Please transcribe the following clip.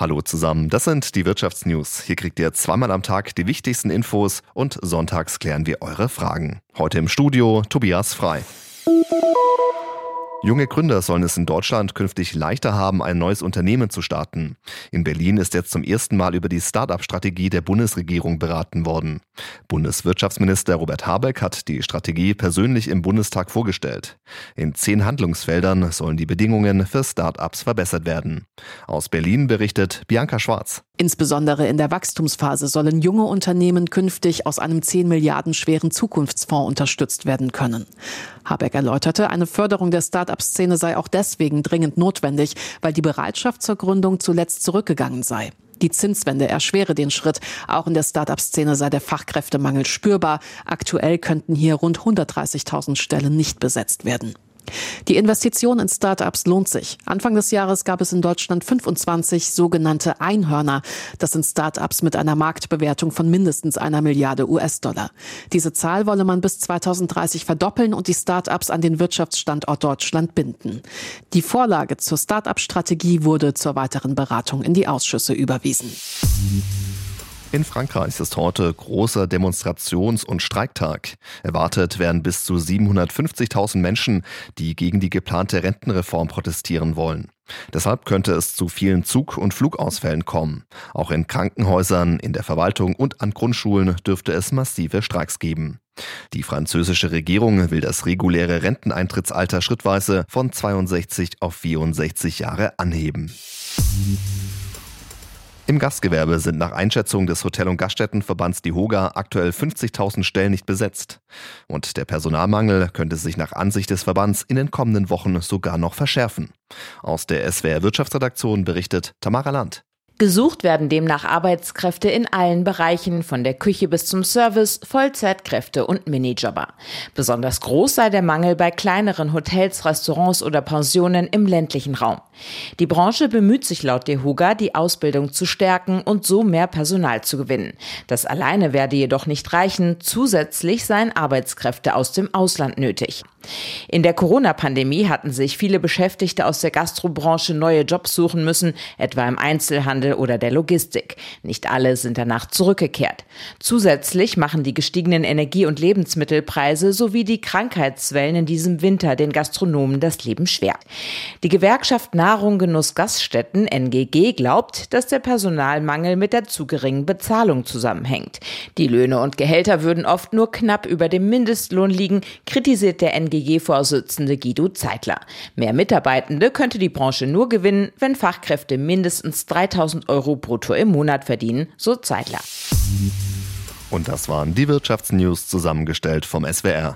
Hallo zusammen, das sind die Wirtschaftsnews. Hier kriegt ihr zweimal am Tag die wichtigsten Infos und sonntags klären wir eure Fragen. Heute im Studio Tobias Frei. Junge Gründer sollen es in Deutschland künftig leichter haben, ein neues Unternehmen zu starten. In Berlin ist jetzt zum ersten Mal über die Start-up-Strategie der Bundesregierung beraten worden. Bundeswirtschaftsminister Robert Habeck hat die Strategie persönlich im Bundestag vorgestellt. In zehn Handlungsfeldern sollen die Bedingungen für Start-ups verbessert werden. Aus Berlin berichtet Bianca Schwarz. Insbesondere in der Wachstumsphase sollen junge Unternehmen künftig aus einem 10 Milliarden schweren Zukunftsfonds unterstützt werden können. Habeck erläuterte, eine Förderung der Start-up-Szene sei auch deswegen dringend notwendig, weil die Bereitschaft zur Gründung zuletzt zurückgegangen sei. Die Zinswende erschwere den Schritt. Auch in der Start-up-Szene sei der Fachkräftemangel spürbar. Aktuell könnten hier rund 130.000 Stellen nicht besetzt werden. Die Investition in Startups lohnt sich. Anfang des Jahres gab es in Deutschland 25 sogenannte Einhörner. Das sind Startups mit einer Marktbewertung von mindestens einer Milliarde US-Dollar. Diese Zahl wolle man bis 2030 verdoppeln und die Startups an den Wirtschaftsstandort Deutschland binden. Die Vorlage zur Start-up-Strategie wurde zur weiteren Beratung in die Ausschüsse überwiesen. In Frankreich ist heute großer Demonstrations- und Streiktag. Erwartet werden bis zu 750.000 Menschen, die gegen die geplante Rentenreform protestieren wollen. Deshalb könnte es zu vielen Zug- und Flugausfällen kommen. Auch in Krankenhäusern, in der Verwaltung und an Grundschulen dürfte es massive Streiks geben. Die französische Regierung will das reguläre Renteneintrittsalter schrittweise von 62 auf 64 Jahre anheben. Im Gastgewerbe sind nach Einschätzung des Hotel- und Gaststättenverbands DIHOGA aktuell 50.000 Stellen nicht besetzt. Und der Personalmangel könnte sich nach Ansicht des Verbands in den kommenden Wochen sogar noch verschärfen. Aus der SWR Wirtschaftsredaktion berichtet Tamara Land. Gesucht werden demnach Arbeitskräfte in allen Bereichen, von der Küche bis zum Service, Vollzeitkräfte und Minijobber. Besonders groß sei der Mangel bei kleineren Hotels, Restaurants oder Pensionen im ländlichen Raum. Die Branche bemüht sich laut DeHuga, die Ausbildung zu stärken und so mehr Personal zu gewinnen. Das alleine werde jedoch nicht reichen. Zusätzlich seien Arbeitskräfte aus dem Ausland nötig. In der Corona-Pandemie hatten sich viele Beschäftigte aus der Gastrobranche neue Jobs suchen müssen, etwa im Einzelhandel oder der Logistik. Nicht alle sind danach zurückgekehrt. Zusätzlich machen die gestiegenen Energie- und Lebensmittelpreise sowie die Krankheitswellen in diesem Winter den Gastronomen das Leben schwer. Die Gewerkschaft Nahrung Genuss Gaststätten NGG glaubt, dass der Personalmangel mit der zu geringen Bezahlung zusammenhängt. Die Löhne und Gehälter würden oft nur knapp über dem Mindestlohn liegen, kritisiert der NGG NGG-Vorsitzende Guido Zeitler. Mehr Mitarbeitende könnte die Branche nur gewinnen, wenn Fachkräfte mindestens 3000 Euro brutto im Monat verdienen, so Zeitler. Und das waren die Wirtschaftsnews zusammengestellt vom SWR.